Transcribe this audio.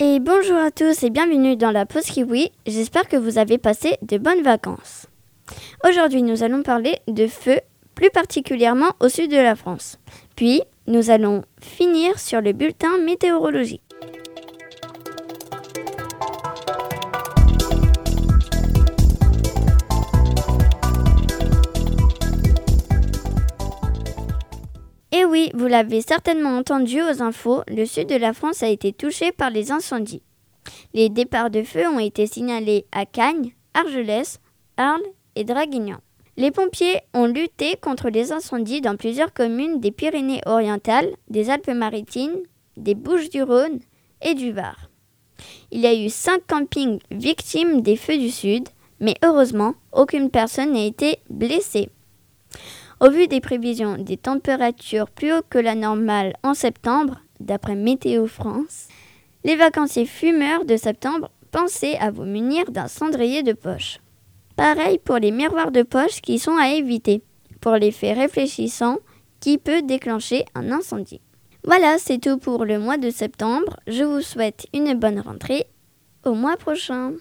Et bonjour à tous et bienvenue dans la pause Kiwi. J'espère que vous avez passé de bonnes vacances. Aujourd'hui, nous allons parler de feu, plus particulièrement au sud de la France. Puis, nous allons finir sur le bulletin météorologique. Et oui, vous l'avez certainement entendu aux infos, le sud de la France a été touché par les incendies. Les départs de feu ont été signalés à Cagnes, Argelès, Arles et Draguignan. Les pompiers ont lutté contre les incendies dans plusieurs communes des Pyrénées-Orientales, des Alpes-Maritimes, des Bouches-du-Rhône et du Var. Il y a eu cinq campings victimes des feux du Sud, mais heureusement, aucune personne n'a été blessée. Au vu des prévisions des températures plus hautes que la normale en septembre, d'après Météo France, les vacanciers fumeurs de septembre pensez à vous munir d'un cendrier de poche. Pareil pour les miroirs de poche qui sont à éviter, pour l'effet réfléchissant qui peut déclencher un incendie. Voilà, c'est tout pour le mois de septembre. Je vous souhaite une bonne rentrée. Au mois prochain.